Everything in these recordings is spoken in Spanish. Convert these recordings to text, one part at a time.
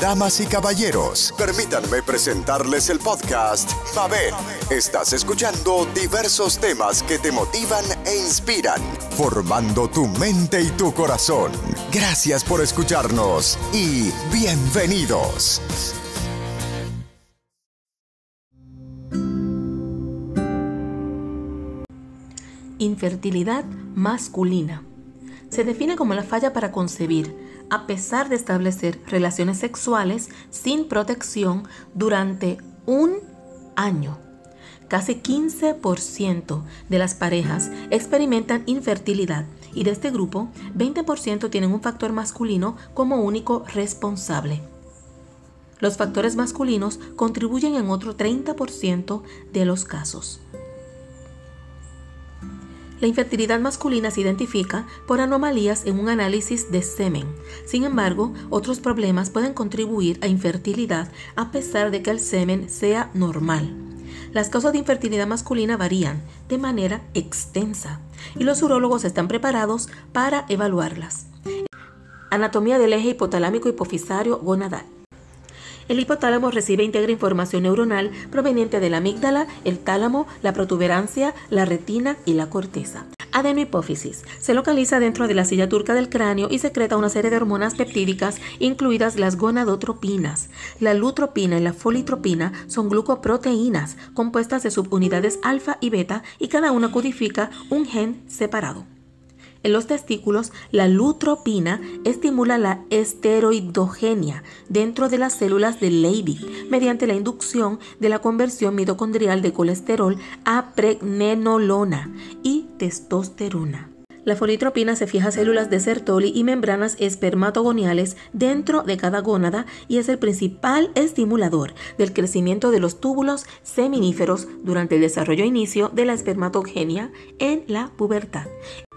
Damas y caballeros, permítanme presentarles el podcast Mabel. Estás escuchando diversos temas que te motivan e inspiran, formando tu mente y tu corazón. Gracias por escucharnos y bienvenidos. Infertilidad masculina. Se define como la falla para concebir, a pesar de establecer relaciones sexuales sin protección durante un año. Casi 15% de las parejas experimentan infertilidad y de este grupo, 20% tienen un factor masculino como único responsable. Los factores masculinos contribuyen en otro 30% de los casos. La infertilidad masculina se identifica por anomalías en un análisis de semen. Sin embargo, otros problemas pueden contribuir a infertilidad a pesar de que el semen sea normal. Las causas de infertilidad masculina varían de manera extensa y los urólogos están preparados para evaluarlas. Anatomía del eje hipotalámico hipofisario gonadal. El hipotálamo recibe e integra información neuronal proveniente de la amígdala, el tálamo, la protuberancia, la retina y la corteza. Adenohipófisis. Se localiza dentro de la silla turca del cráneo y secreta una serie de hormonas peptídicas, incluidas las gonadotropinas. La lutropina y la folitropina son glucoproteínas compuestas de subunidades alfa y beta y cada una codifica un gen separado. En los testículos, la lutropina estimula la esteroidogenia dentro de las células de Leydig mediante la inducción de la conversión mitocondrial de colesterol a pregnenolona y testosterona. La folitropina se fija células de Sertoli y membranas espermatogoniales dentro de cada gónada y es el principal estimulador del crecimiento de los túbulos seminíferos durante el desarrollo e inicio de la espermatogenia en la pubertad.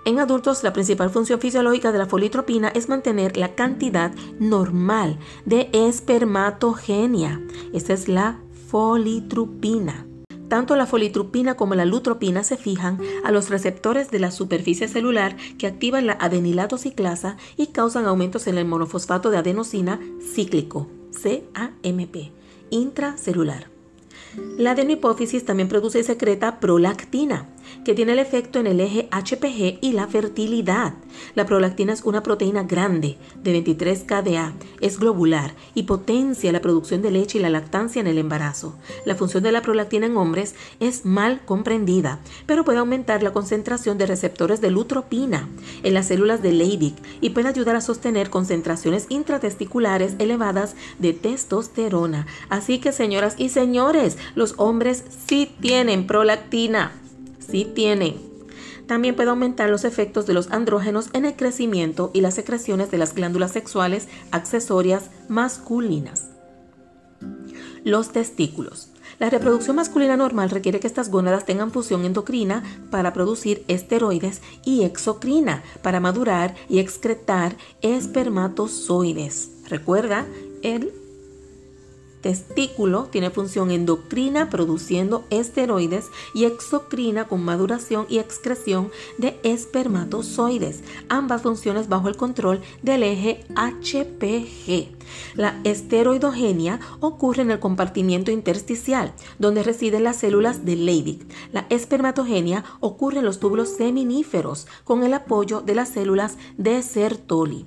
En adultos, la principal función fisiológica de la folitropina es mantener la cantidad normal de espermatogenia. Esta es la folitropina. Tanto la folitropina como la lutropina se fijan a los receptores de la superficie celular que activan la adenilatociclasa y causan aumentos en el monofosfato de adenosina cíclico, CAMP, intracelular. La adenohipófisis también produce y secreta prolactina, que tiene el efecto en el eje HPG y la fertilidad. La prolactina es una proteína grande de 23 kDa, es globular y potencia la producción de leche y la lactancia en el embarazo. La función de la prolactina en hombres es mal comprendida, pero puede aumentar la concentración de receptores de lutropina en las células de Leydig y puede ayudar a sostener concentraciones intratesticulares elevadas de testosterona. Así que señoras y señores, los hombres sí tienen prolactina sí tienen. También puede aumentar los efectos de los andrógenos en el crecimiento y las secreciones de las glándulas sexuales accesorias masculinas. Los testículos. La reproducción masculina normal requiere que estas gónadas tengan fusión endocrina para producir esteroides y exocrina para madurar y excretar espermatozoides. Recuerda, el testículo tiene función endocrina produciendo esteroides y exocrina con maduración y excreción de espermatozoides, ambas funciones bajo el control del eje HPG. La esteroidogenia ocurre en el compartimiento intersticial, donde residen las células de Leydig. La espermatogenia ocurre en los túbulos seminíferos, con el apoyo de las células de Sertoli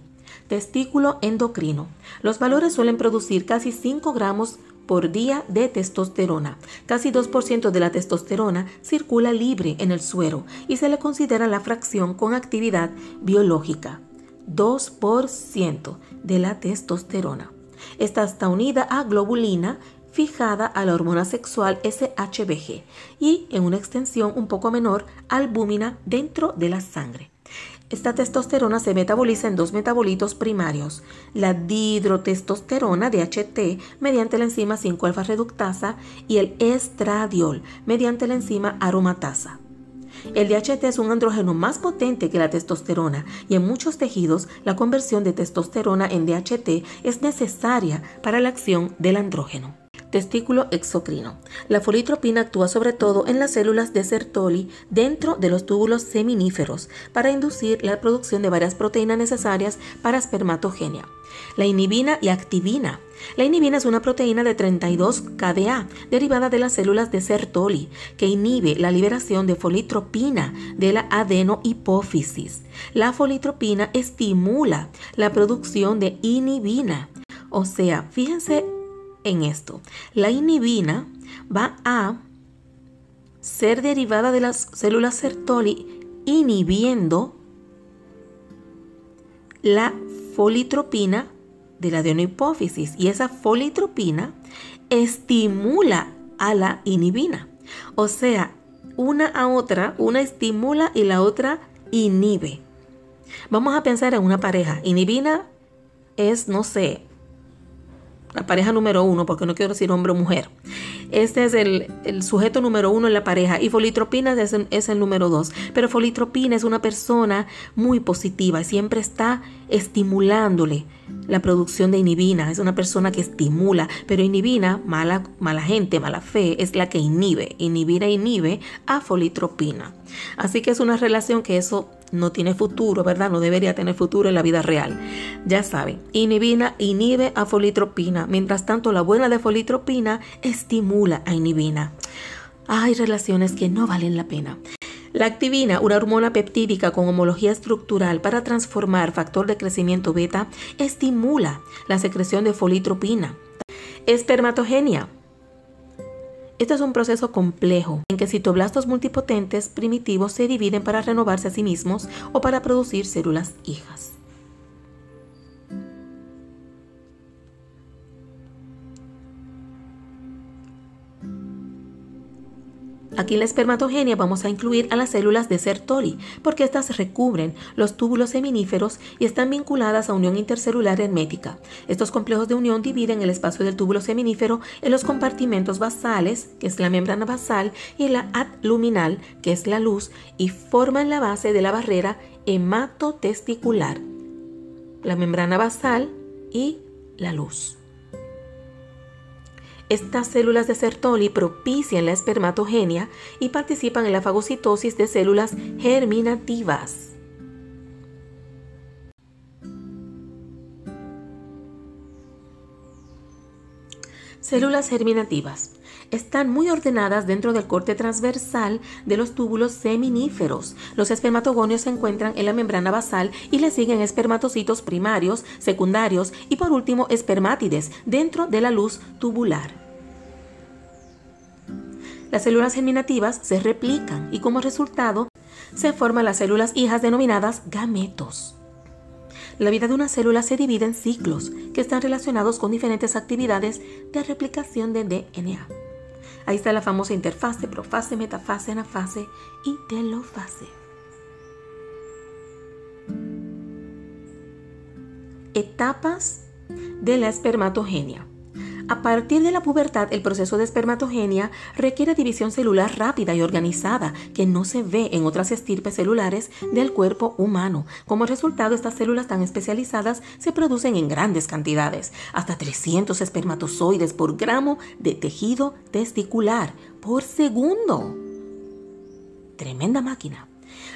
testículo endocrino. Los valores suelen producir casi 5 gramos por día de testosterona. Casi 2% de la testosterona circula libre en el suero y se le considera la fracción con actividad biológica. 2% de la testosterona. Esta está unida a globulina fijada a la hormona sexual SHBG y en una extensión un poco menor albúmina dentro de la sangre. Esta testosterona se metaboliza en dos metabolitos primarios, la dihidrotestosterona DHT mediante la enzima 5-alfa reductasa y el estradiol mediante la enzima aromatasa. El DHT es un andrógeno más potente que la testosterona y en muchos tejidos la conversión de testosterona en DHT es necesaria para la acción del andrógeno. Testículo exocrino. La folitropina actúa sobre todo en las células de Sertoli dentro de los túbulos seminíferos para inducir la producción de varias proteínas necesarias para espermatogenia. La inhibina y activina. La inhibina es una proteína de 32 KDA derivada de las células de Sertoli que inhibe la liberación de folitropina de la adenohipófisis. La folitropina estimula la producción de inhibina. O sea, fíjense en esto. La inhibina va a ser derivada de las células Sertoli inhibiendo la folitropina de la adenohipófisis y esa folitropina estimula a la inhibina. O sea, una a otra, una estimula y la otra inhibe. Vamos a pensar en una pareja. Inhibina es, no sé, la pareja número uno, porque no quiero decir hombre o mujer. Este es el, sujeto número uno en la pareja y folitropina es, es el número dos. Pero folitropina es una persona muy positiva siempre está estimulándole la producción de inhibina. Es una persona que estimula, pero inhibina, mala, mala gente, mala fe, es la que inhibe. Inhibina inhibe a folitropina. Así que es una relación que eso no tiene futuro, ¿verdad? No debería tener futuro en la vida real. Ya saben, inhibina inhibe a folitropina, mientras tanto la buena de folitropina estimula a inhibina. Hay relaciones que no valen la pena. La activina, una hormona peptídica con homología estructural para transformar factor de crecimiento beta, estimula la secreción de folitropina. Espermatogenia, este es un proceso complejo en que citoblastos multipotentes primitivos se dividen para renovarse a sí mismos o para producir células hijas. Aquí en la espermatogenia vamos a incluir a las células de Sertoli, porque estas recubren los túbulos seminíferos y están vinculadas a unión intercelular hermética. Estos complejos de unión dividen el espacio del túbulo seminífero en los compartimentos basales, que es la membrana basal, y la adluminal, que es la luz, y forman la base de la barrera hematotesticular, la membrana basal y la luz. Estas células de Sertoli propician la espermatogenia y participan en la fagocitosis de células germinativas. Células germinativas están muy ordenadas dentro del corte transversal de los túbulos seminíferos. Los espermatogonios se encuentran en la membrana basal y le siguen espermatocitos primarios, secundarios y por último espermátides dentro de la luz tubular. Las células germinativas se replican y como resultado se forman las células hijas denominadas gametos. La vida de una célula se divide en ciclos que están relacionados con diferentes actividades de replicación de DNA. Ahí está la famosa interfase, profase, metafase, anafase y telofase. Etapas de la espermatogenia. A partir de la pubertad, el proceso de espermatogenia requiere división celular rápida y organizada, que no se ve en otras estirpes celulares del cuerpo humano. Como resultado, estas células tan especializadas se producen en grandes cantidades, hasta 300 espermatozoides por gramo de tejido testicular por segundo. Tremenda máquina.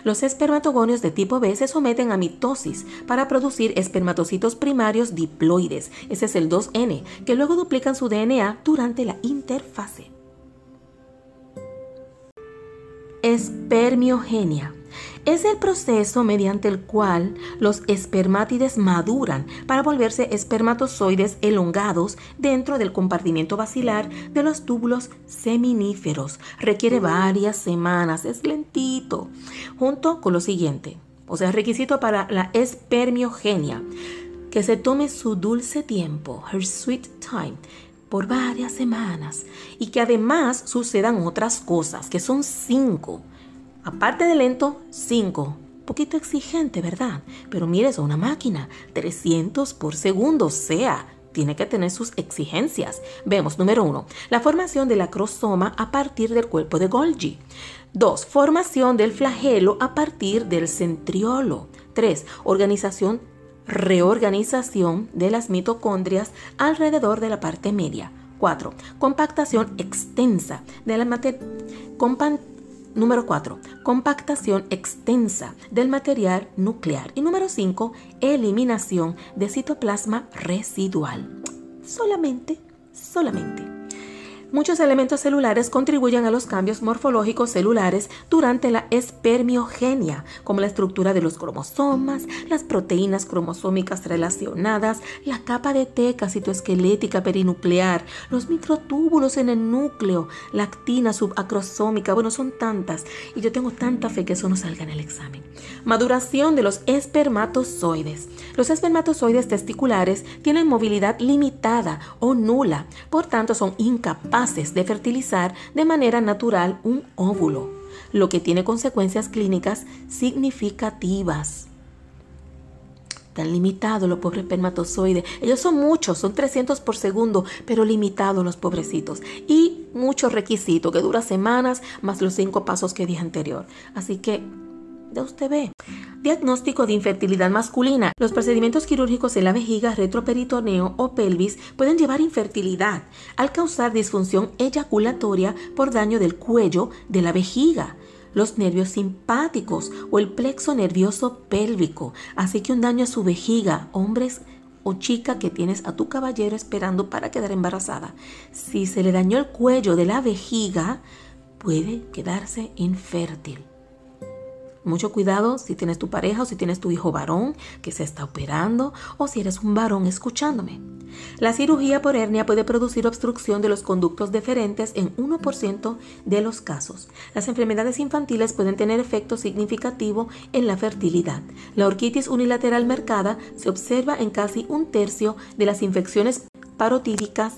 Los espermatogonios de tipo B se someten a mitosis para producir espermatocitos primarios diploides, ese es el 2N, que luego duplican su DNA durante la interfase. Espermiogenia es el proceso mediante el cual los espermátides maduran para volverse espermatozoides elongados dentro del compartimiento basilar de los túbulos seminíferos. Requiere varias semanas, es lentito, junto con lo siguiente. O sea, requisito para la espermiogenia, que se tome su dulce tiempo, her sweet time, por varias semanas y que además sucedan otras cosas, que son cinco. Aparte de lento, 5. Poquito exigente, ¿verdad? Pero mire, es una máquina. 300 por segundo, sea, tiene que tener sus exigencias. Vemos, número 1, la formación del acrosoma a partir del cuerpo de Golgi. 2. Formación del flagelo a partir del centriolo. 3. Organización, reorganización de las mitocondrias alrededor de la parte media. 4. Compactación extensa de la materia. Número 4. Compactación extensa del material nuclear. Y número 5. Eliminación de citoplasma residual. Solamente, solamente. Muchos elementos celulares contribuyen a los cambios morfológicos celulares durante la espermiogenia, como la estructura de los cromosomas, las proteínas cromosómicas relacionadas, la capa de teca citoesquelética perinuclear, los microtúbulos en el núcleo, la actina subacrosómica. Bueno, son tantas y yo tengo tanta fe que eso no salga en el examen. Maduración de los espermatozoides. Los espermatozoides testiculares tienen movilidad limitada o nula, por tanto son incapaces de fertilizar de manera natural un óvulo, lo que tiene consecuencias clínicas significativas. Tan limitados los pobres espermatozoides. Ellos son muchos, son 300 por segundo, pero limitados los pobrecitos. Y muchos requisitos que dura semanas más los cinco pasos que dije anterior. Así que, ya usted ve. Diagnóstico de infertilidad masculina. Los procedimientos quirúrgicos en la vejiga, retroperitoneo o pelvis pueden llevar infertilidad al causar disfunción eyaculatoria por daño del cuello de la vejiga los nervios simpáticos o el plexo nervioso pélvico. Así que un daño a su vejiga, hombres o chica que tienes a tu caballero esperando para quedar embarazada. Si se le dañó el cuello de la vejiga, puede quedarse infértil. Mucho cuidado si tienes tu pareja o si tienes tu hijo varón que se está operando o si eres un varón escuchándome. La cirugía por hernia puede producir obstrucción de los conductos deferentes en 1% de los casos. Las enfermedades infantiles pueden tener efecto significativo en la fertilidad. La orquitis unilateral mercada se observa en casi un tercio de las infecciones parotídicas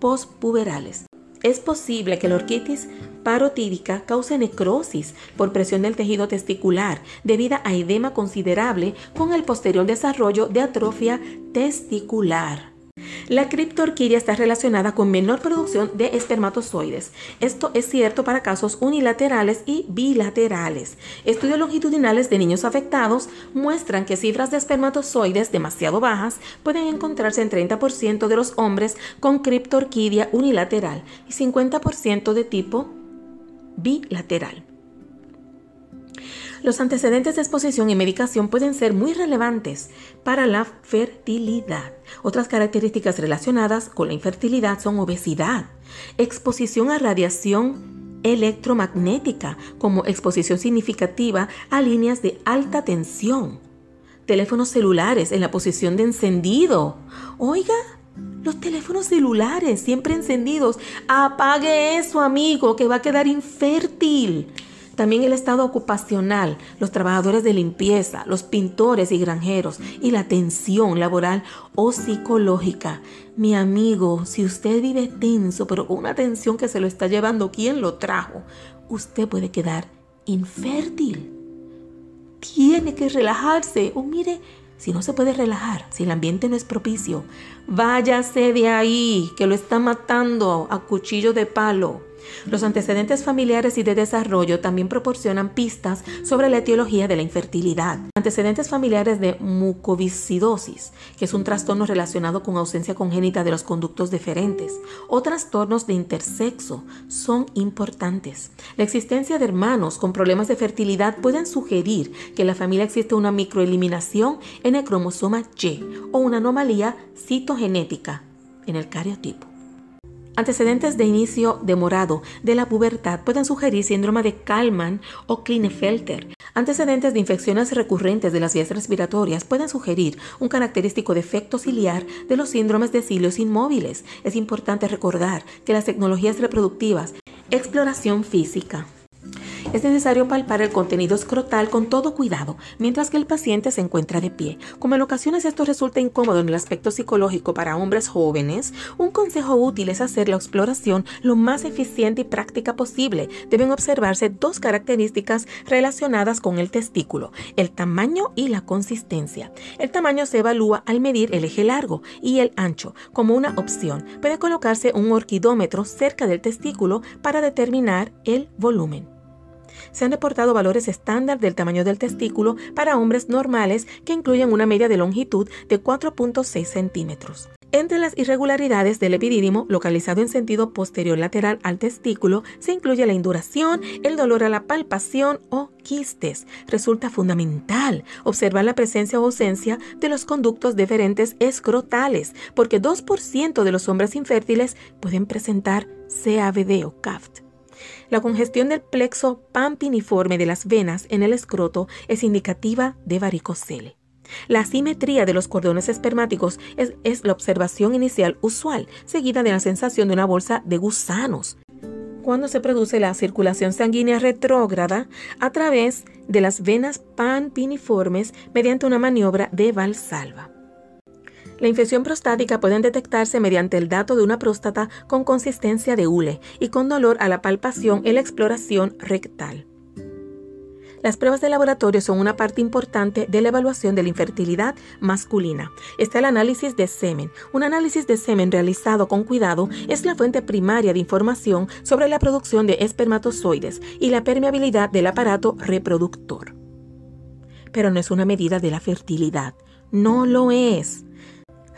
postpuberales. Es posible que la orquitis parotídica cause necrosis por presión del tejido testicular debido a edema considerable con el posterior desarrollo de atrofia testicular. La criptorquidia está relacionada con menor producción de espermatozoides. Esto es cierto para casos unilaterales y bilaterales. Estudios longitudinales de niños afectados muestran que cifras de espermatozoides demasiado bajas pueden encontrarse en 30% de los hombres con criptorquidia unilateral y 50% de tipo bilateral. Los antecedentes de exposición y medicación pueden ser muy relevantes para la fertilidad. Otras características relacionadas con la infertilidad son obesidad, exposición a radiación electromagnética como exposición significativa a líneas de alta tensión, teléfonos celulares en la posición de encendido. Oiga, los teléfonos celulares siempre encendidos. Apague eso, amigo, que va a quedar infértil. También el estado ocupacional, los trabajadores de limpieza, los pintores y granjeros y la tensión laboral o psicológica. Mi amigo, si usted vive tenso, pero con una tensión que se lo está llevando, ¿quién lo trajo? Usted puede quedar infértil. Tiene que relajarse. O mire, si no se puede relajar, si el ambiente no es propicio, váyase de ahí, que lo está matando a cuchillo de palo. Los antecedentes familiares y de desarrollo también proporcionan pistas sobre la etiología de la infertilidad. Antecedentes familiares de mucoviscidosis, que es un trastorno relacionado con ausencia congénita de los conductos deferentes, o trastornos de intersexo, son importantes. La existencia de hermanos con problemas de fertilidad pueden sugerir que en la familia existe una microeliminación en el cromosoma Y o una anomalía citogenética en el cariotipo. Antecedentes de inicio demorado de la pubertad pueden sugerir síndrome de Kalman o Klinefelter. Antecedentes de infecciones recurrentes de las vías respiratorias pueden sugerir un característico defecto ciliar de los síndromes de cilios inmóviles. Es importante recordar que las tecnologías reproductivas, exploración física, es necesario palpar el contenido escrotal con todo cuidado mientras que el paciente se encuentra de pie. Como en ocasiones esto resulta incómodo en el aspecto psicológico para hombres jóvenes, un consejo útil es hacer la exploración lo más eficiente y práctica posible. Deben observarse dos características relacionadas con el testículo, el tamaño y la consistencia. El tamaño se evalúa al medir el eje largo y el ancho como una opción. Puede colocarse un orquidómetro cerca del testículo para determinar el volumen se han reportado valores estándar del tamaño del testículo para hombres normales que incluyen una media de longitud de 4.6 centímetros. Entre las irregularidades del epidídimo, localizado en sentido posterior lateral al testículo, se incluye la induración, el dolor a la palpación o quistes. Resulta fundamental observar la presencia o ausencia de los conductos deferentes escrotales, porque 2% de los hombres infértiles pueden presentar CAVD o CAFT. La congestión del plexo pampiniforme de las venas en el escroto es indicativa de varicocele. La asimetría de los cordones espermáticos es, la observación inicial usual, seguida de la sensación de una bolsa de gusanos, cuando se produce la circulación sanguínea retrógrada a través de las venas panpiniformes mediante una maniobra de valsalva. La infección prostática puede detectarse mediante el dato de una próstata con consistencia de hule y con dolor a la palpación en la exploración rectal. Las pruebas de laboratorio son una parte importante de la evaluación de la infertilidad masculina. Está el análisis de semen. Un análisis de semen realizado con cuidado es la fuente primaria de información sobre la producción de espermatozoides y la permeabilidad del aparato reproductor. Pero no es una medida de la fertilidad. No lo es.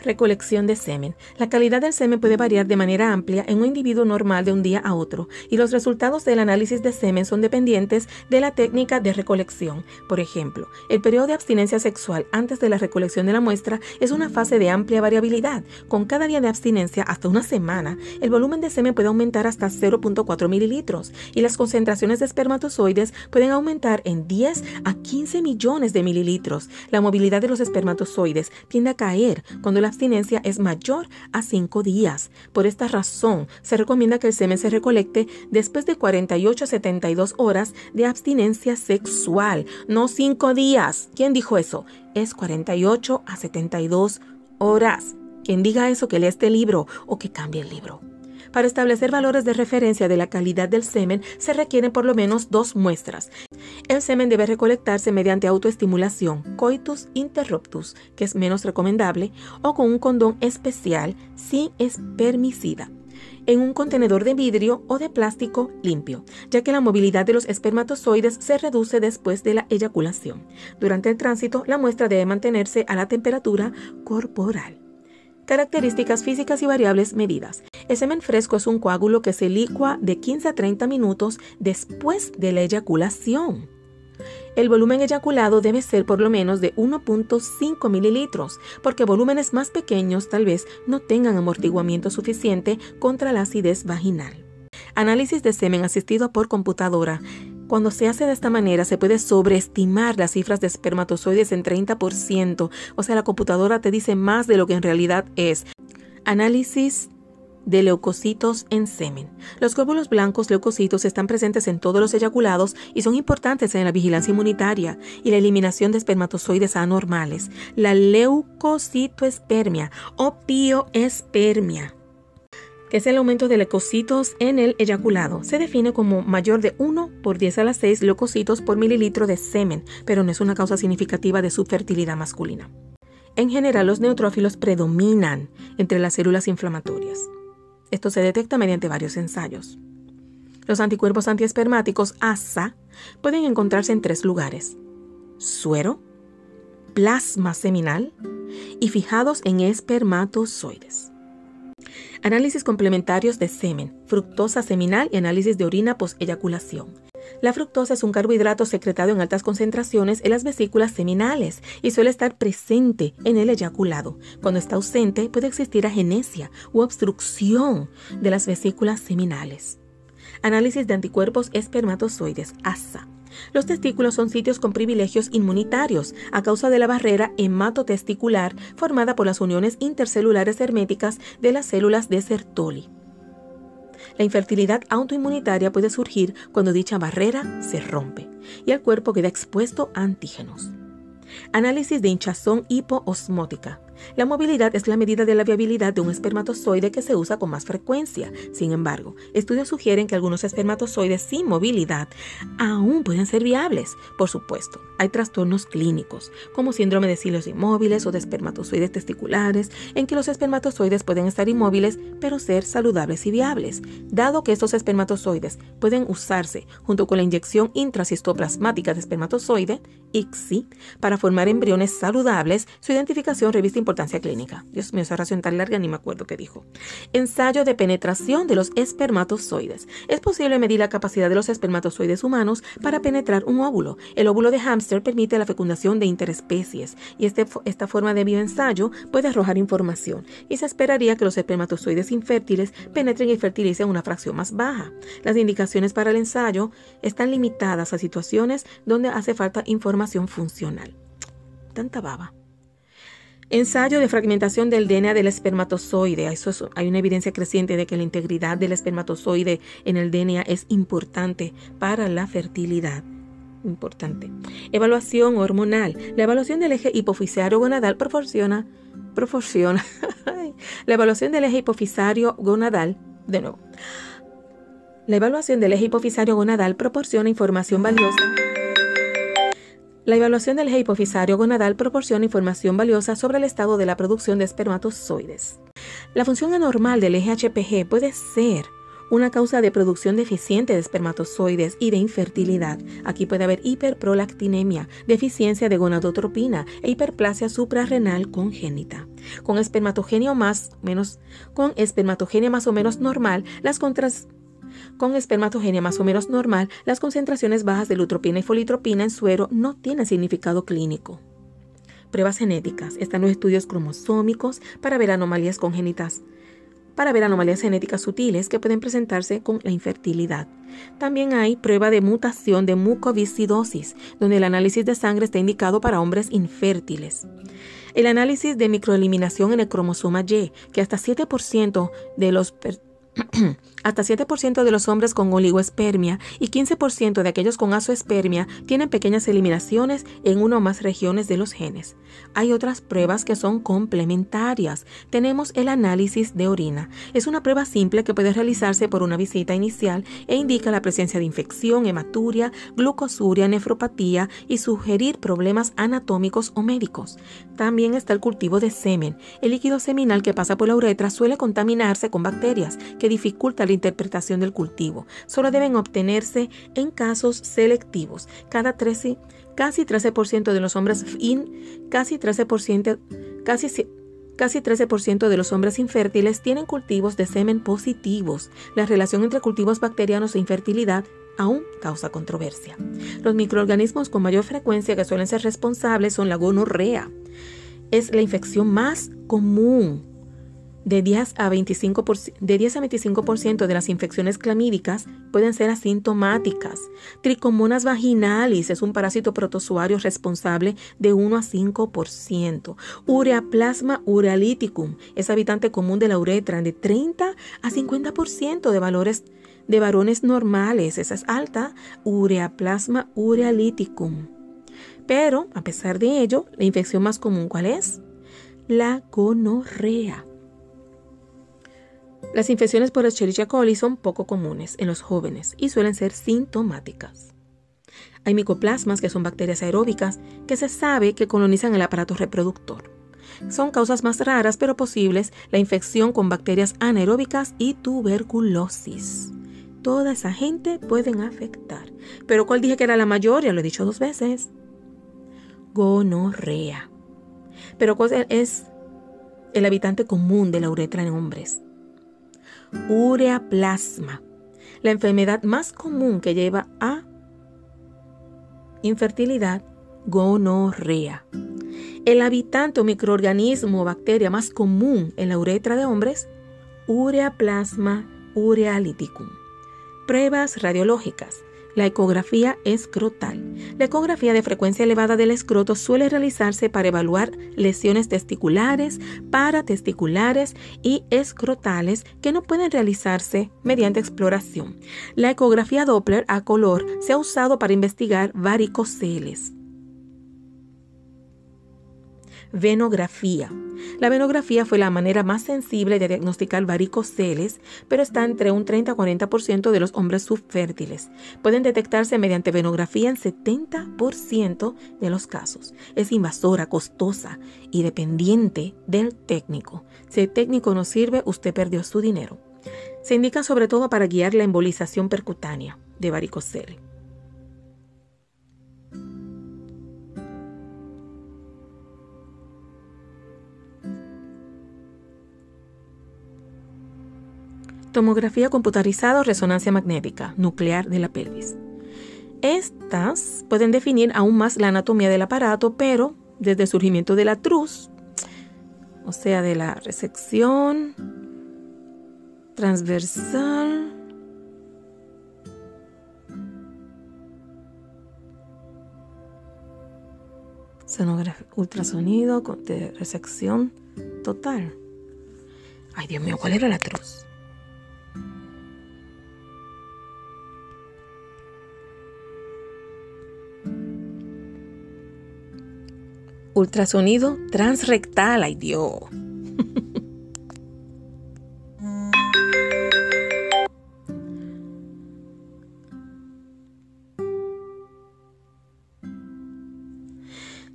Recolección de semen. La calidad del semen puede variar de manera amplia en un individuo normal de un día a otro y los resultados del análisis de semen son dependientes de la técnica de recolección. Por ejemplo, el periodo de abstinencia sexual antes de la recolección de la muestra es una fase de amplia variabilidad. Con cada día de abstinencia hasta una semana, el volumen de semen puede aumentar hasta 0.4 mililitros y las concentraciones de espermatozoides pueden aumentar en 10 a 15 millones de mililitros. La movilidad de los espermatozoides tiende a caer cuando la abstinencia es mayor a 5 días. Por esta razón, se recomienda que el semen se recolecte después de 48 a 72 horas de abstinencia sexual, no 5 días. ¿Quién dijo eso? Es 48 a 72 horas. Quien diga eso, que lea este libro o que cambie el libro. Para establecer valores de referencia de la calidad del semen se requieren por lo menos dos muestras. El semen debe recolectarse mediante autoestimulación, coitus interruptus, que es menos recomendable, o con un condón especial sin espermicida en un contenedor de vidrio o de plástico limpio, ya que la movilidad de los espermatozoides se reduce después de la eyaculación. Durante el tránsito, la muestra debe mantenerse a la temperatura corporal. Características físicas y variables medidas. El semen fresco es un coágulo que se licua de 15 a 30 minutos después de la eyaculación. El volumen eyaculado debe ser por lo menos de 1.5 mililitros, porque volúmenes más pequeños tal vez no tengan amortiguamiento suficiente contra la acidez vaginal. Análisis de semen asistido por computadora. Cuando se hace de esta manera se puede sobreestimar las cifras de espermatozoides en 30%, o sea, la computadora te dice más de lo que en realidad es. Análisis de leucocitos en semen. Los glóbulos blancos leucocitos están presentes en todos los eyaculados y son importantes en la vigilancia inmunitaria y la eliminación de espermatozoides anormales. La leucocitoespermia o pioespermia que es el aumento de leucocitos en el eyaculado. Se define como mayor de 1 por 10 a la 6 leucocitos por mililitro de semen, pero no es una causa significativa de su fertilidad masculina. En general, los neutrófilos predominan entre las células inflamatorias. Esto se detecta mediante varios ensayos. Los anticuerpos antiespermáticos ASA pueden encontrarse en tres lugares: suero, plasma seminal y fijados en espermatozoides. Análisis complementarios de semen, fructosa seminal y análisis de orina post-eyaculación. La fructosa es un carbohidrato secretado en altas concentraciones en las vesículas seminales y suele estar presente en el eyaculado. Cuando está ausente puede existir agenesia u obstrucción de las vesículas seminales. Análisis de anticuerpos espermatozoides, ASA. Los testículos son sitios con privilegios inmunitarios a causa de la barrera hematotesticular formada por las uniones intercelulares herméticas de las células de Sertoli. La infertilidad autoinmunitaria puede surgir cuando dicha barrera se rompe y el cuerpo queda expuesto a antígenos. Análisis de hinchazón hipoosmótica. La movilidad es la medida de la viabilidad de un espermatozoide que se usa con más frecuencia. Sin embargo, estudios sugieren que algunos espermatozoides sin movilidad aún pueden ser viables. Por supuesto, hay trastornos clínicos, como síndrome de cilios inmóviles o de espermatozoides testiculares, en que los espermatozoides pueden estar inmóviles pero ser saludables y viables. Dado que estos espermatozoides pueden usarse junto con la inyección intracistoplasmática de espermatozoide, ICSI, para formar embriones saludables, su identificación reviste importancia importancia clínica. Dios mío, esa oración tan larga ni me acuerdo qué dijo. Ensayo de penetración de los espermatozoides. Es posible medir la capacidad de los espermatozoides humanos para penetrar un óvulo. El óvulo de hámster permite la fecundación de interespecies y este, esta forma de bioensayo puede arrojar información y se esperaría que los espermatozoides infértiles penetren y fertilicen una fracción más baja. Las indicaciones para el ensayo están limitadas a situaciones donde hace falta información funcional. Tanta baba. Ensayo de fragmentación del DNA del espermatozoide. Eso hay una evidencia creciente de que la integridad del espermatozoide en el DNA es importante para la fertilidad. Importante. Evaluación hormonal. La evaluación del eje hipofisario gonadal proporciona, proporciona. la evaluación del eje hipofisario gonadal, de nuevo. La evaluación del eje hipofisario gonadal proporciona información valiosa la evaluación del hipofisario gonadal proporciona información valiosa sobre el estado de la producción de espermatozoides. La función anormal del eje HPG puede ser una causa de producción deficiente de espermatozoides y de infertilidad. Aquí puede haber hiperprolactinemia, deficiencia de gonadotropina e hiperplasia suprarrenal congénita. Con espermatogenia más, menos, con espermatogenia más o menos normal, las contras con espermatogenia más o menos normal, las concentraciones bajas de lutropina y folitropina en suero no tienen significado clínico. Pruebas genéticas. Están los estudios cromosómicos para ver anomalías congénitas para ver anomalías genéticas sutiles que pueden presentarse con la infertilidad. También hay prueba de mutación de mucoviscidosis, donde el análisis de sangre está indicado para hombres infértiles. El análisis de microeliminación en el cromosoma Y, que hasta 7% de los Hasta 7% de los hombres con oligoespermia y 15% de aquellos con azoespermia tienen pequeñas eliminaciones en una o más regiones de los genes. Hay otras pruebas que son complementarias. Tenemos el análisis de orina. Es una prueba simple que puede realizarse por una visita inicial e indica la presencia de infección, hematuria, glucosuria, nefropatía y sugerir problemas anatómicos o médicos. También está el cultivo de semen. El líquido seminal que pasa por la uretra suele contaminarse con bacterias que dificulta interpretación del cultivo. Solo deben obtenerse en casos selectivos. Cada 13, casi 13% de los hombres in, casi 13%, casi Casi 13% de los hombres infértiles tienen cultivos de semen positivos. La relación entre cultivos bacterianos e infertilidad aún causa controversia. Los microorganismos con mayor frecuencia que suelen ser responsables son la gonorrea. Es la infección más común de 10 a 25%, de, 10 a 25 de las infecciones clamídicas pueden ser asintomáticas. Tricomonas vaginalis es un parásito protozoario responsable de 1 a 5%. Ureaplasma urealyticum es habitante común de la uretra de 30 a 50% de valores de varones normales. Esa es alta. Ureaplasma urealyticum. Pero, a pesar de ello, la infección más común, ¿cuál es? La gonorrea. Las infecciones por Escherichia coli son poco comunes en los jóvenes y suelen ser sintomáticas. Hay micoplasmas, que son bacterias aeróbicas, que se sabe que colonizan el aparato reproductor. Son causas más raras pero posibles la infección con bacterias anaeróbicas y tuberculosis. Toda esa gente pueden afectar. Pero ¿cuál dije que era la mayor? Ya lo he dicho dos veces. Gonorrea. Pero ¿cuál es el habitante común de la uretra en hombres? Ureaplasma, la enfermedad más común que lleva a infertilidad, gonorrea. El habitante o microorganismo o bacteria más común en la uretra de hombres, ureaplasma urealyticum. Pruebas radiológicas. La ecografía escrotal. La ecografía de frecuencia elevada del escroto suele realizarse para evaluar lesiones testiculares, paratesticulares y escrotales que no pueden realizarse mediante exploración. La ecografía Doppler a color se ha usado para investigar varicoceles. Venografía. La venografía fue la manera más sensible de diagnosticar varicoceles, pero está entre un 30 a 40% de los hombres subfértiles. Pueden detectarse mediante venografía en 70% de los casos. Es invasora, costosa y dependiente del técnico. Si el técnico no sirve, usted perdió su dinero. Se indica sobre todo para guiar la embolización percutánea de varicoceles. Tomografía computarizada o resonancia magnética nuclear de la pelvis. Estas pueden definir aún más la anatomía del aparato, pero desde el surgimiento de la truz, o sea, de la resección transversal, ultrasonido de resección total. Ay, Dios mío, ¿cuál era la truz? Ultrasonido transrectal, ay Dios.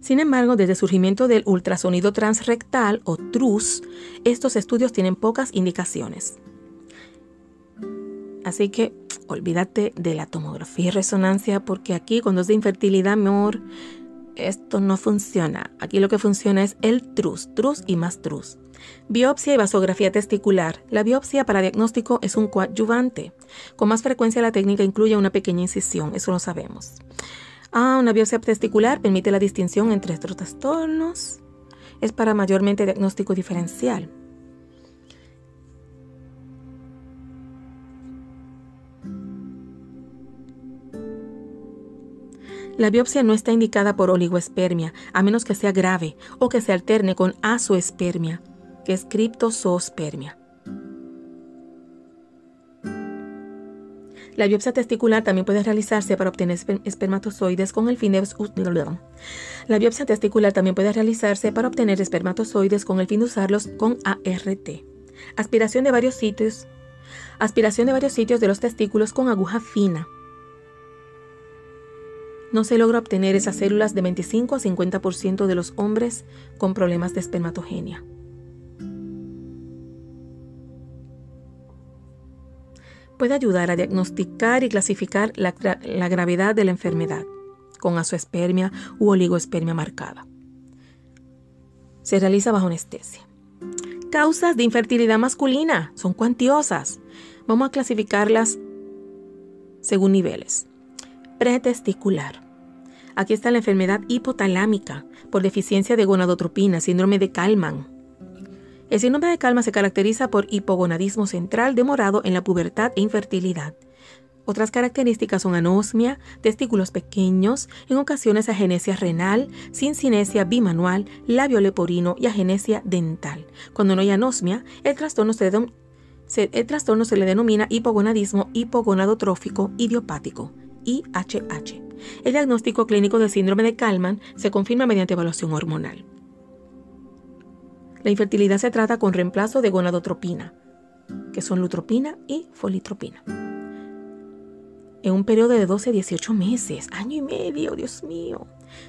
Sin embargo, desde el surgimiento del ultrasonido transrectal o TRUS, estos estudios tienen pocas indicaciones. Así que olvídate de la tomografía y resonancia porque aquí cuando es de infertilidad, amor, esto no funciona. Aquí lo que funciona es el TRUS, TRUS y más TRUS. Biopsia y vasografía testicular. La biopsia para diagnóstico es un coadyuvante. Con más frecuencia la técnica incluye una pequeña incisión, eso lo sabemos. Ah, una biopsia testicular permite la distinción entre estos trastornos. Es para mayormente diagnóstico diferencial. La biopsia no está indicada por oligoespermia, a menos que sea grave o que se alterne con azoospermia, que es criptozoospermia. La biopsia testicular también puede realizarse para obtener espermatozoides con el fin de La biopsia testicular también puede realizarse para obtener espermatozoides con el fin de usarlos con ART. Aspiración de varios sitios. Aspiración de varios sitios de los testículos con aguja fina. No se logra obtener esas células de 25 a 50% de los hombres con problemas de espermatogenia. puede ayudar a diagnosticar y clasificar la, gravedad de la enfermedad con azoospermia u oligoespermia marcada. Se realiza bajo anestesia. Causas de infertilidad masculina son cuantiosas. Vamos a clasificarlas según niveles. Pretesticular. Aquí está la enfermedad hipotalámica por deficiencia de gonadotropina, síndrome de Kalman, el síndrome de calma se caracteriza por hipogonadismo central demorado en la pubertad e infertilidad. Otras características son anosmia, testículos pequeños, en ocasiones agenesia renal, sincinesia bimanual, labio leporino y agenesia dental. Cuando no hay anosmia, el trastorno se le denomina hipogonadismo hipogonadotrófico idiopático, IHH. El diagnóstico clínico del síndrome de Kalman se confirma mediante evaluación hormonal. La infertilidad se trata con reemplazo de gonadotropina, que son lutropina y folitropina. En un periodo de 12 a 18 meses, año y medio, Dios mío,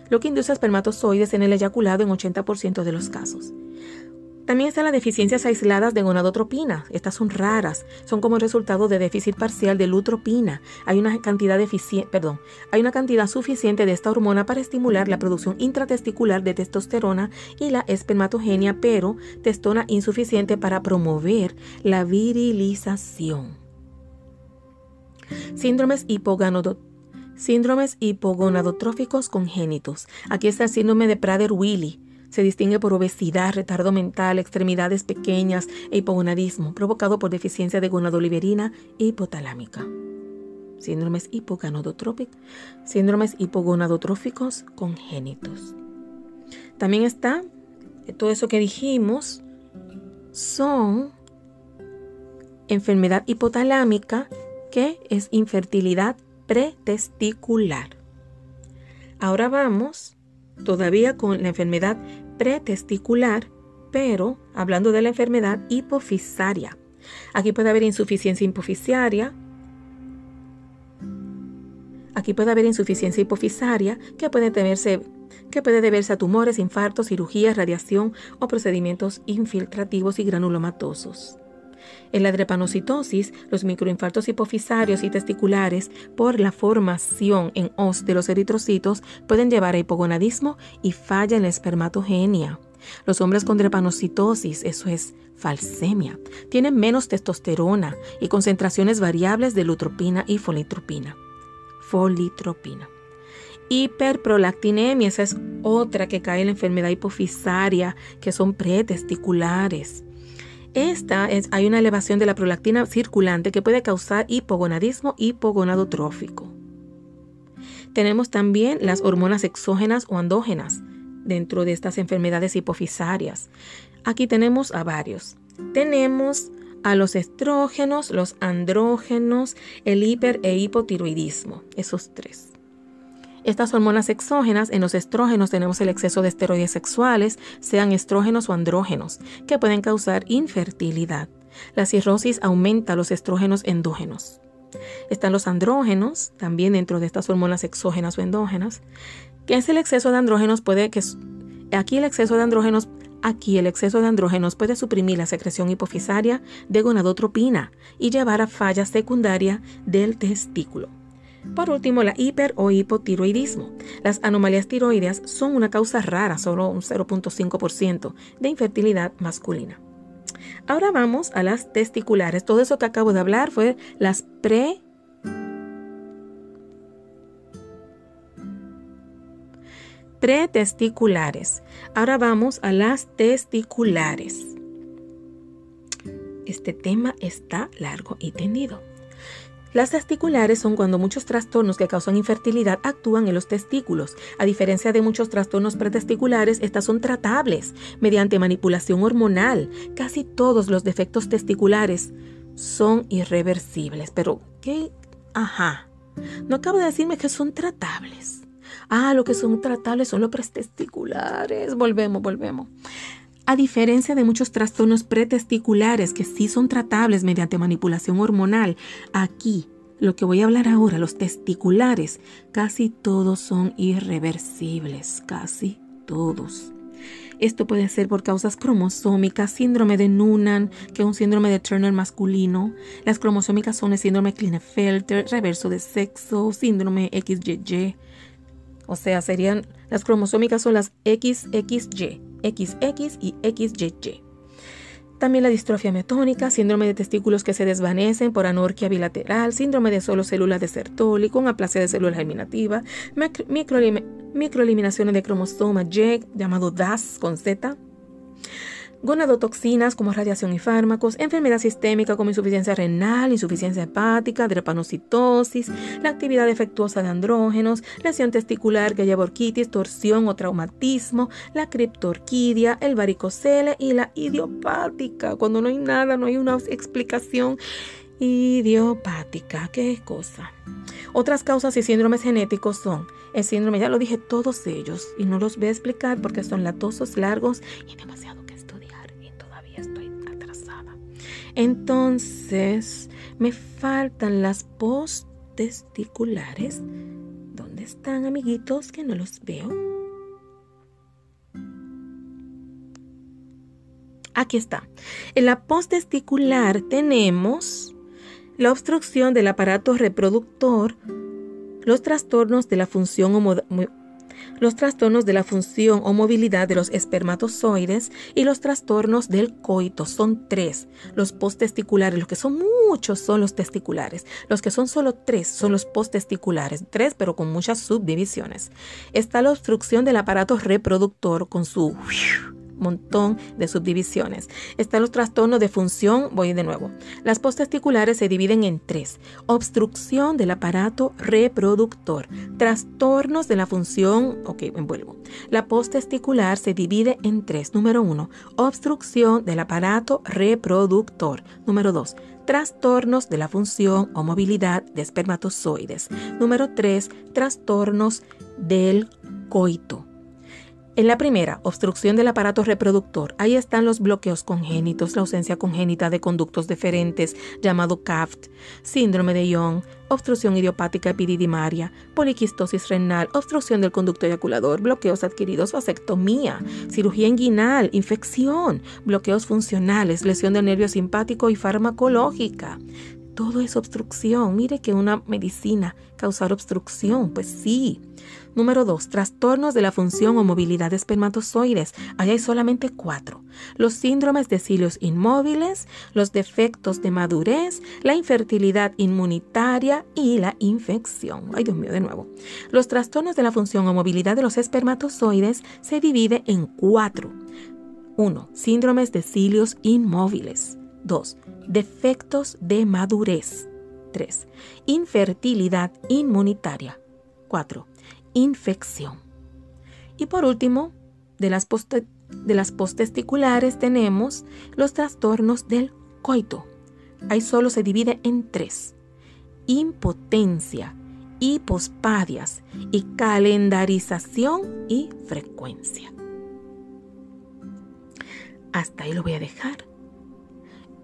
lo que induce espermatozoides en el eyaculado en 80% de los casos. También están las deficiencias aisladas de gonadotropina. Estas son raras, son como resultado de déficit parcial de lutropina. Hay una cantidad suficiente de esta hormona para estimular la producción intratesticular de testosterona y la espermatogenia, pero testona insuficiente para promover la virilización. Síndromes Síndromes hipogonadotróficos congénitos. Aquí está el síndrome de Prader-Willi se distingue por obesidad, retardo mental, extremidades pequeñas e hipogonadismo provocado por deficiencia de gonadoliberina hipotalámica. Síndromes hipogonadotróficos, síndromes hipogonadotróficos congénitos. También está eh, todo eso que dijimos son enfermedad hipotalámica que es infertilidad pretesticular. Ahora vamos todavía con la enfermedad pretesticular, pero hablando de la enfermedad hipofisaria. Aquí puede haber insuficiencia hipofisaria. Aquí puede haber insuficiencia hipofisaria que puede que puede deberse a tumores, infartos, cirugías, radiación o procedimientos infiltrativos y granulomatosos. En la drepanocitosis, los microinfartos hipofisarios y testiculares por la formación en os de los eritrocitos pueden llevar a hipogonadismo y falla en la espermatogenia. Los hombres con drepanocitosis, eso es falsemia, tienen menos testosterona y concentraciones variables de lutropina y folitropina. Folitropina. Hiperprolactinemia, esa es otra que cae en la enfermedad hipofisaria, que son pretesticulares. Esta es, hay una elevación de la prolactina circulante que puede causar hipogonadismo hipogonadotrófico. Tenemos también las hormonas exógenas o endógenas dentro de estas enfermedades hipofisarias. Aquí tenemos a varios. Tenemos a los estrógenos, los andrógenos, el hiper e hipotiroidismo, esos tres. Estas hormonas exógenas, en los estrógenos tenemos el exceso de esteroides sexuales, sean estrógenos o andrógenos, que pueden causar infertilidad. La cirrosis aumenta los estrógenos endógenos. Están los andrógenos, también dentro de estas hormonas exógenas o endógenas, que es el exceso de andrógenos puede que aquí el exceso de andrógenos Aquí el exceso de andrógenos puede suprimir la secreción hipofisaria de gonadotropina y llevar a falla secundaria del testículo. Por último, la hiper o hipotiroidismo. Las anomalías tiroideas son una causa rara, solo un 0.5% de infertilidad masculina. Ahora vamos a las testiculares. Todo eso que acabo de hablar fue las pre pretesticulares. Ahora vamos a las testiculares. Este tema está largo y tendido. Las testiculares son cuando muchos trastornos que causan infertilidad actúan en los testículos. A diferencia de muchos trastornos pretesticulares, estas son tratables mediante manipulación hormonal. Casi todos los defectos testiculares son irreversibles. Pero, ¿qué? Ajá. No acabo de decirme que son tratables. Ah, lo que son tratables son los pretesticulares. Volvemos, volvemos. A diferencia de muchos trastornos pretesticulares que sí son tratables mediante manipulación hormonal, aquí lo que voy a hablar ahora, los testiculares, casi todos son irreversibles, casi todos. Esto puede ser por causas cromosómicas, síndrome de Noonan, que es un síndrome de Turner masculino. Las cromosómicas son el síndrome Klinefelter, reverso de sexo, síndrome XYY. O sea, serían, las cromosómicas son las XXY. XX y XYY. También la distrofia metónica, síndrome de testículos que se desvanecen por anorquia bilateral, síndrome de solo células de Sertoli con aplasia de células germinativas, microeliminaciones de cromosoma Y, llamado DAS con Z, gonadotoxinas como radiación y fármacos, enfermedad sistémica como insuficiencia renal, insuficiencia hepática, drepanocitosis, la actividad defectuosa de andrógenos, lesión testicular que lleva orquitis, torsión o traumatismo, la criptorquidia, el varicocele y la idiopática. Cuando no hay nada, no hay una explicación idiopática. ¿Qué cosa? Otras causas y síndromes genéticos son el síndrome, ya lo dije, todos ellos, y no los voy a explicar porque son latosos, largos y demasiado Entonces, me faltan las posttesticulares. ¿Dónde están, amiguitos, que no los veo? Aquí está. En la posttesticular tenemos la obstrucción del aparato reproductor, los trastornos de la función los trastornos de la función o movilidad de los espermatozoides y los trastornos del coito. Son tres. Los posttesticulares, los que son muchos son los testiculares. Los que son solo tres son los posttesticulares. Tres, pero con muchas subdivisiones. Está la obstrucción del aparato reproductor con su montón de subdivisiones. Están los trastornos de función, voy de nuevo. Las posttesticulares se dividen en tres. Obstrucción del aparato reproductor. Trastornos de la función, ok, envuelvo. La posttesticular se divide en tres. Número uno, obstrucción del aparato reproductor. Número dos, trastornos de la función o movilidad de espermatozoides. Número tres, trastornos del coito. En la primera, obstrucción del aparato reproductor, ahí están los bloqueos congénitos, la ausencia congénita de conductos deferentes, llamado CAFT, síndrome de Young, obstrucción idiopática epididimaria, poliquistosis renal, obstrucción del conducto eyaculador, bloqueos adquiridos, vasectomía, cirugía inguinal, infección, bloqueos funcionales, lesión del nervio simpático y farmacológica. todo es obstrucción. Mire que una medicina causar obstrucción, pues sí. Número 2. Trastornos de la función o movilidad de espermatozoides. Ahí hay solamente cuatro. Los síndromes de cilios inmóviles, los defectos de madurez, la infertilidad inmunitaria y la infección. Ay, Dios mío, de nuevo. Los trastornos de la función o movilidad de los espermatozoides se divide en cuatro. 1. Síndromes de cilios inmóviles. 2. Defectos de madurez. 3. Infertilidad inmunitaria. 4 infección. Y por último, de las, de las posttesticulares tenemos los trastornos del coito. Ahí solo se divide en tres. Impotencia, hipospadias y calendarización y frecuencia. Hasta ahí lo voy a dejar.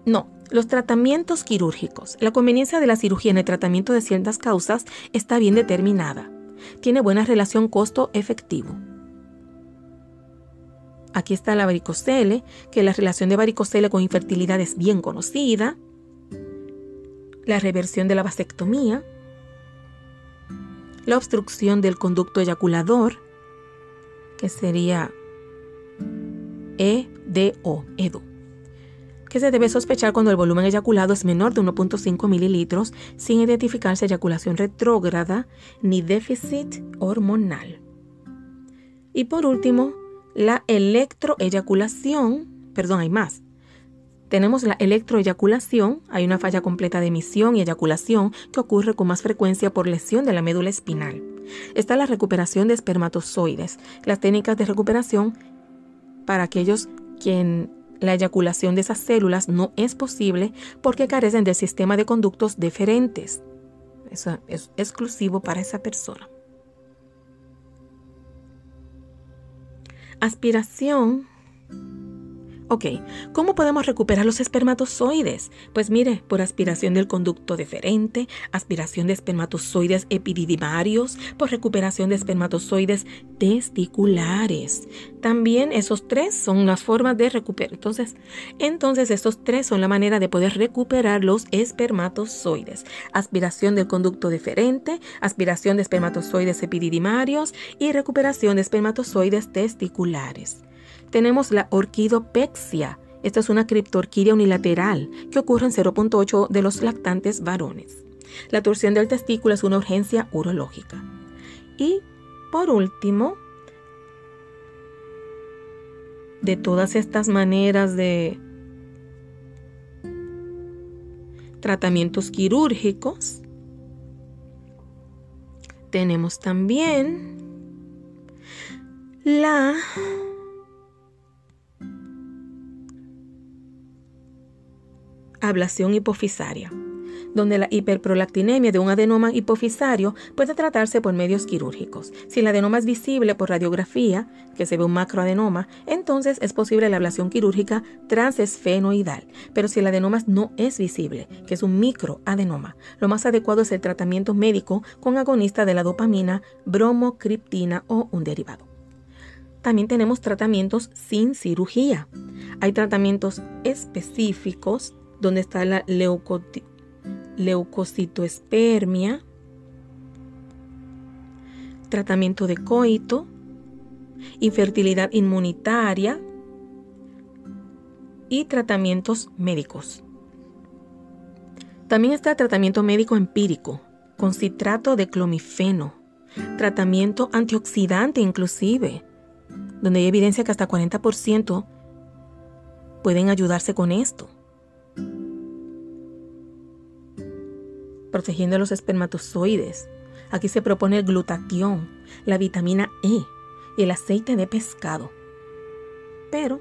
No, los tratamientos quirúrgicos. La conveniencia de la cirugía en el tratamiento de ciertas causas está bien determinada tiene buena relación costo-efectivo. Aquí está la varicocele, que la relación de varicocele con infertilidad es bien conocida. La reversión de la vasectomía. La obstrucción del conducto eyaculador, que sería EDO, EDO que se debe sospechar cuando el volumen eyaculado es menor de 1.5 mililitros sin identificarse eyaculación retrógrada ni déficit hormonal. Y por último, la electroeyaculación, perdón, hay más. Tenemos la electroeyaculación, hay una falla completa de emisión y eyaculación que ocurre con más frecuencia por lesión de la médula espinal. Está la recuperación de espermatozoides. Las técnicas de recuperación para aquellos quien la eyaculación de esas células no es posible porque carecen del sistema de conductos deferentes. Eso es exclusivo para esa persona. Aspiración Ok, ¿cómo podemos recuperar los espermatozoides? Pues mire, por aspiración del conducto deferente, aspiración de espermatozoides epididimarios, por recuperación de espermatozoides testiculares. También esos tres son las formas de recuperar. Entonces, entonces tres son la manera de poder recuperar los espermatozoides. Aspiración del conducto deferente, aspiración de espermatozoides epididimarios y recuperación de espermatozoides testiculares tenemos la orquidopexia. Esta es una criptorquidia unilateral que ocurre en 0.8 de los lactantes varones. La torsión del testículo es una urgencia urológica. Y por último, de todas estas maneras de tratamientos quirúrgicos, tenemos también la ablación hipofisaria, donde la hiperprolactinemia de un adenoma hipofisario puede tratarse por medios quirúrgicos. Si el adenoma es visible por radiografía, que se ve un macroadenoma, entonces es posible la ablación quirúrgica transesfenoidal. Pero si el adenoma no es visible, que es un microadenoma, lo más adecuado es el tratamiento médico con agonista de la dopamina, bromocriptina o un derivado. También tenemos tratamientos sin cirugía. Hay tratamientos específicos donde está la leucocitoespermia, tratamiento de coito, infertilidad inmunitaria y tratamientos médicos. También está tratamiento médico empírico con citrato de clomifeno, tratamiento antioxidante inclusive, donde hay evidencia que hasta 40% pueden ayudarse con esto. Protegiendo los espermatozoides. Aquí se propone el glutatión, la vitamina E y el aceite de pescado. Pero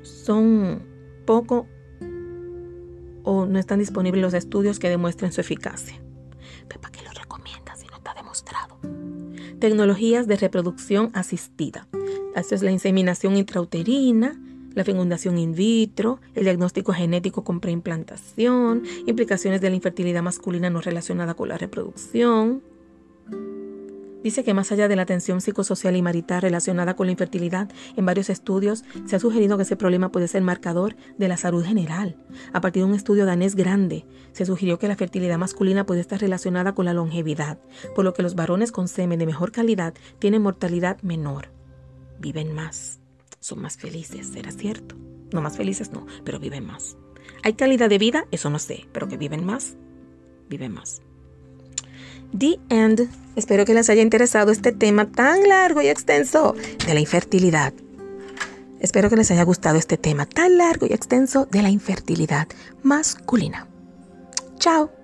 son poco o no están disponibles los estudios que demuestren su eficacia. ¿Para qué lo recomienda si no está demostrado? Tecnologías de reproducción asistida. Esto es la inseminación intrauterina, la fecundación in vitro, el diagnóstico genético con preimplantación, implicaciones de la infertilidad masculina no relacionada con la reproducción, Dice que más allá de la tensión psicosocial y marital relacionada con la infertilidad, en varios estudios se ha sugerido que ese problema puede ser marcador de la salud general. A partir de un estudio danés grande, se sugirió que la fertilidad masculina puede estar relacionada con la longevidad, por lo que los varones con semen de mejor calidad tienen mortalidad menor. Viven más, son más felices, ¿será cierto? No más felices, no, pero viven más. ¿Hay calidad de vida? Eso no sé, pero que viven más, viven más. The End. Espero que les haya interesado este tema tan largo y extenso de la infertilidad. Espero que les haya gustado este tema tan largo y extenso de la infertilidad masculina. Chao.